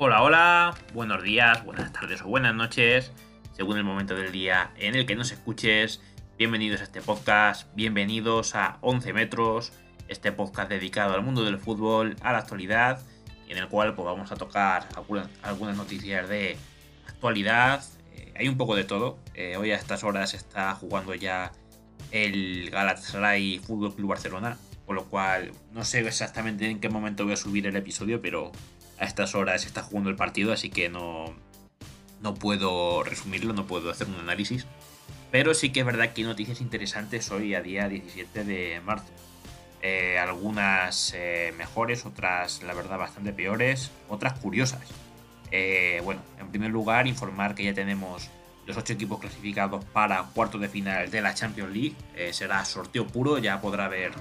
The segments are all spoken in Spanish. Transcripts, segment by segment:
Hola, hola, buenos días, buenas tardes o buenas noches, según el momento del día en el que nos escuches. Bienvenidos a este podcast, bienvenidos a 11 metros, este podcast dedicado al mundo del fútbol, a la actualidad, en el cual pues, vamos a tocar algunas, noticias de actualidad. Eh, hay un poco de todo. Eh, hoy a estas horas está jugando ya el Galatasaray Fútbol Club Barcelona, con lo cual no sé exactamente en qué momento voy a subir el episodio, pero a estas horas está jugando el partido, así que no, no puedo resumirlo, no puedo hacer un análisis. Pero sí que es verdad que hay noticias interesantes hoy a día 17 de marzo. Eh, algunas eh, mejores, otras la verdad bastante peores, otras curiosas. Eh, bueno, en primer lugar informar que ya tenemos los ocho equipos clasificados para cuartos de final de la Champions League. será sorteo puro, ya podrá haber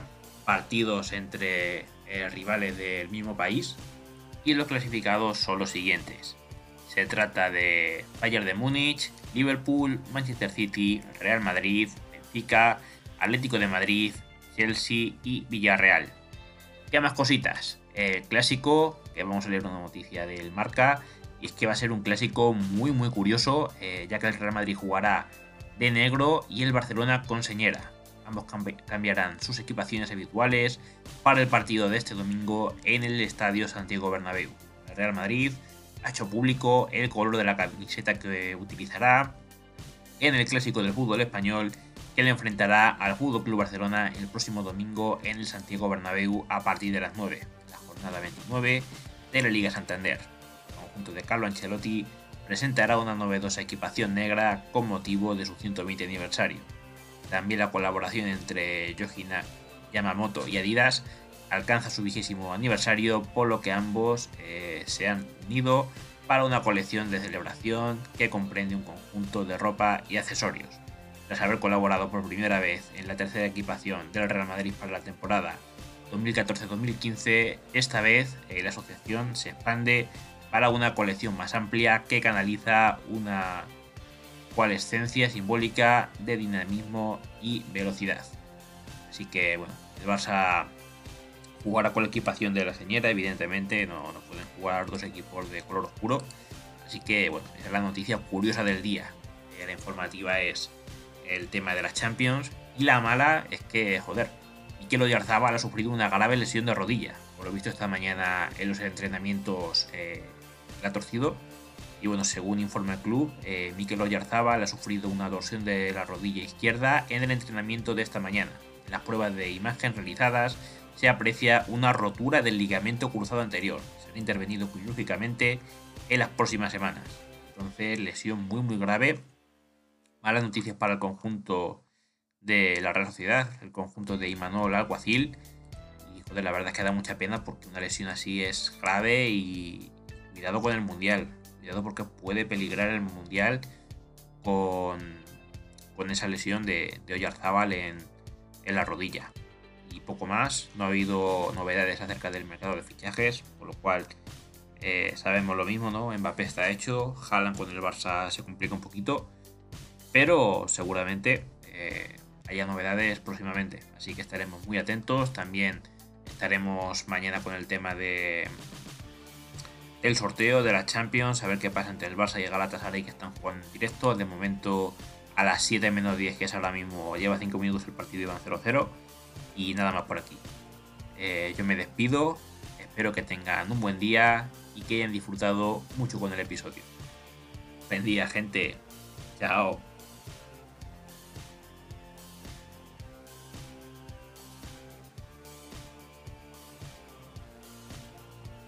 partidos entre rivales del mismo país y los clasificados son los siguientes. Se trata de Bayern de Múnich, Liverpool, Manchester City, Real Madrid, Benfica, Atlético de Madrid, Chelsea y Villarreal. ¿Qué más cositas? El clásico, que vamos a leer una noticia del marca, y es que va a ser un clásico muy muy curioso, eh, ya que el Real Madrid jugará de negro y el Barcelona con señera. Ambos cambiarán sus equipaciones habituales para el partido de este domingo en el Estadio Santiago Bernabéu. El Real Madrid ha hecho público el color de la camiseta que utilizará en el clásico del fútbol español que le enfrentará al Fútbol Club Barcelona el próximo domingo en el Santiago Bernabéu a partir de las 9, la jornada 29 de la Liga Santander. El conjunto de Carlo Ancelotti presentará una novedosa equipación negra con motivo de su 120 aniversario. También la colaboración entre Yohina Yamamoto y Adidas alcanza su vigésimo aniversario, por lo que ambos eh, se han unido para una colección de celebración que comprende un conjunto de ropa y accesorios. Tras haber colaborado por primera vez en la tercera equipación del Real Madrid para la temporada 2014-2015, esta vez eh, la asociación se expande para una colección más amplia que canaliza una coalescencia simbólica de dinamismo y velocidad. Así que bueno, el Barça jugará con la equipación de la señora, evidentemente no, pueden jugar dos equipos de color oscuro. Así que bueno, esa es la noticia curiosa del día. Eh, la informativa es el tema de las Champions. Y la mala es que, joder, Mikel Oyarzabal ha sufrido una grave lesión de rodilla. Por lo visto esta mañana en los entrenamientos eh, la ha torcido y bueno, según informa el club, eh, Mikel Oyarzábal ha sufrido una torsión de la rodilla izquierda en el entrenamiento de esta mañana. En las pruebas de imagen realizadas se aprecia una rotura del ligamento cruzado anterior. Será intervenido quirúrgicamente en las próximas semanas. Entonces, lesión muy muy grave. Malas noticias para el conjunto de la Real Sociedad, el conjunto de Imanol Alguacil. Y joder, la verdad es que da mucha pena porque una lesión así es grave y cuidado con el Mundial porque puede peligrar el mundial con, con esa lesión de, de Oyarzábal en, la rodilla. Y poco más, no ha habido novedades acerca del mercado de fichajes, por lo cual eh, sabemos lo mismo, ¿no? Mbappé está hecho, Haaland con el Barça se complica un poquito, pero seguramente eh, haya novedades próximamente, así que estaremos muy atentos. También estaremos mañana con el tema de, el sorteo de la Champions, a ver qué pasa entre el Barça y el Galatasaray que están jugando en directo. De momento a las 7 menos 10, que es ahora mismo, lleva 5 minutos el partido y van 0-0. Y nada más por aquí. Eh, yo me despido, espero que tengan un buen día y que hayan disfrutado mucho con el episodio. Buen día, gente. Chao.